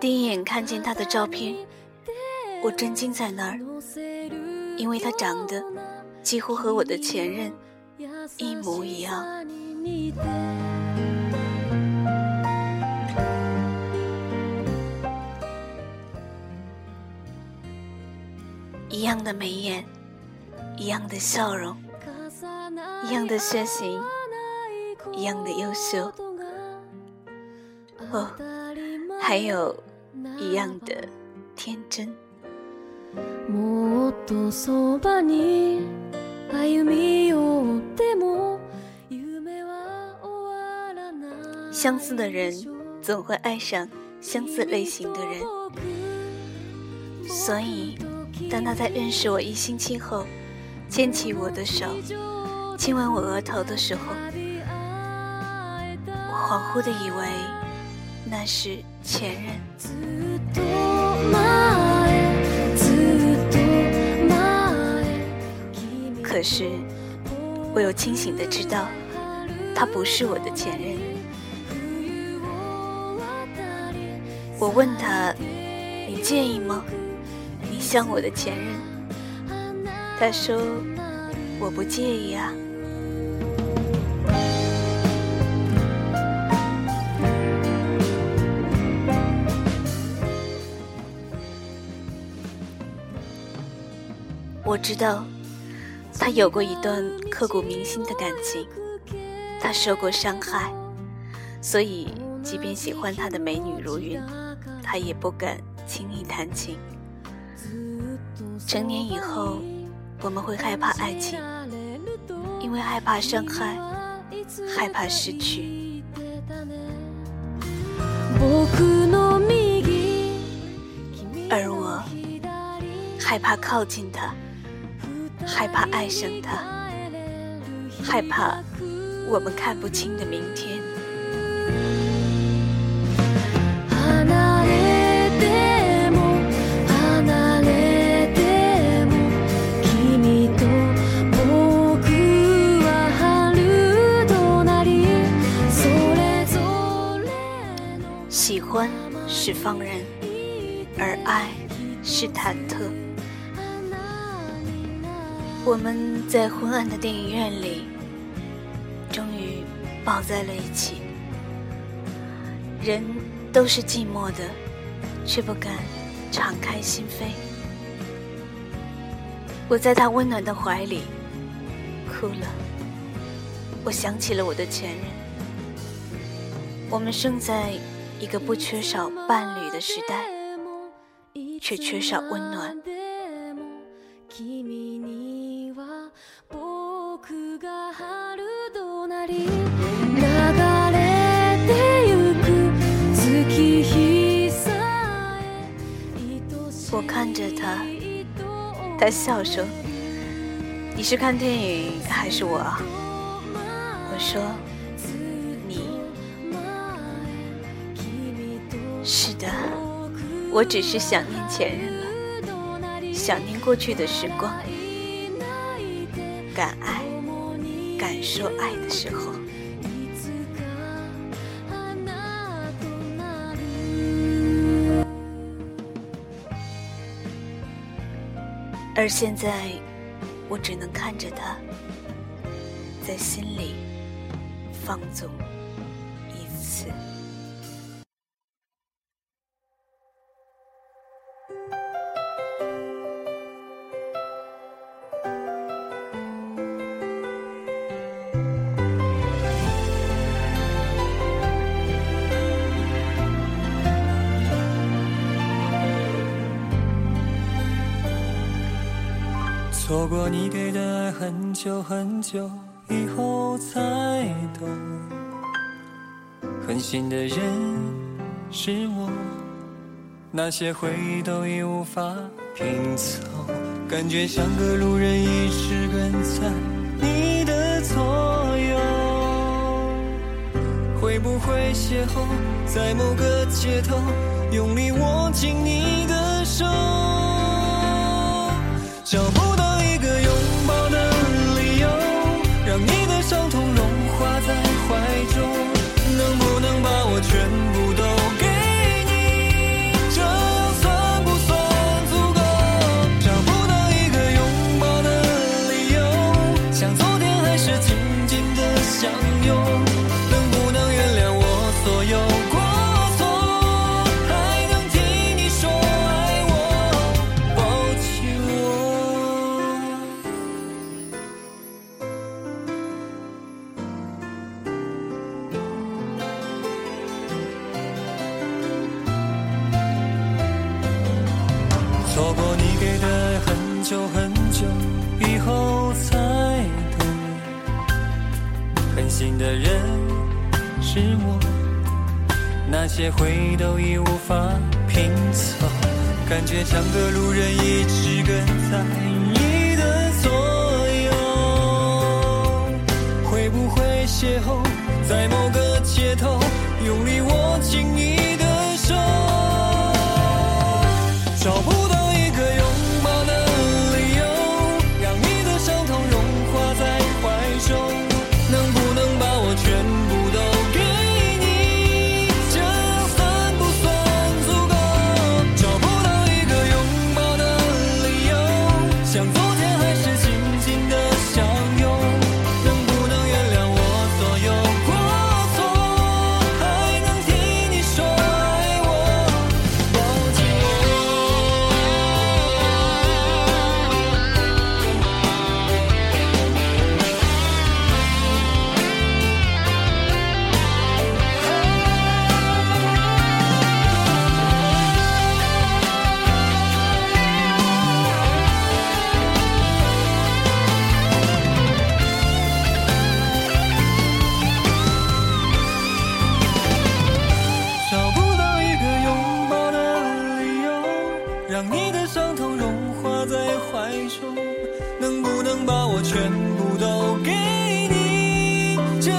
第一眼看见他的照片，我震惊在那儿，因为他长得几乎和我的前任一模一样。一样的眉眼，一样的笑容，一样的血型，一样的优秀。哦，还有一样的天真。相似的人总会爱上相似类型的人，所以。当他在认识我一星期后，牵起我的手，亲吻我额头的时候，我恍惚的以为那是前任。可是，我又清醒的知道，他不是我的前任。我问他：“你介意吗？”你像我的前任，他说我不介意啊。我知道他有过一段刻骨铭心的感情，他受过伤害，所以即便喜欢他的美女如云，他也不敢轻易谈情。成年以后，我们会害怕爱情，因为害怕伤害，害怕失去。而我害怕靠近他，害怕爱上他，害怕我们看不清的明天。喜欢是放任，而爱是忐忑。我们在昏暗的电影院里，终于抱在了一起。人都是寂寞的，却不敢敞开心扉。我在他温暖的怀里哭了。我想起了我的前任。我们生在。一个不缺少伴侣的时代，却缺少温暖。我看着他，他笑说：“你是看电影还是我？”我说。你是的，我只是想念前任了，想念过去的时光，敢爱，说爱的时候。而现在，我只能看着他，在心里放纵一次。错过你给的爱，很久很久以后才懂，狠心的人是我，那些回忆都已无法拼凑，感觉像个路人，一直跟在你的左右。会不会邂逅在某个街头，用力握紧你的手？找不到后才懂狠心的人是我那些回忆都已无法拼凑感觉像个路人一直跟在。不能把我全部都给你这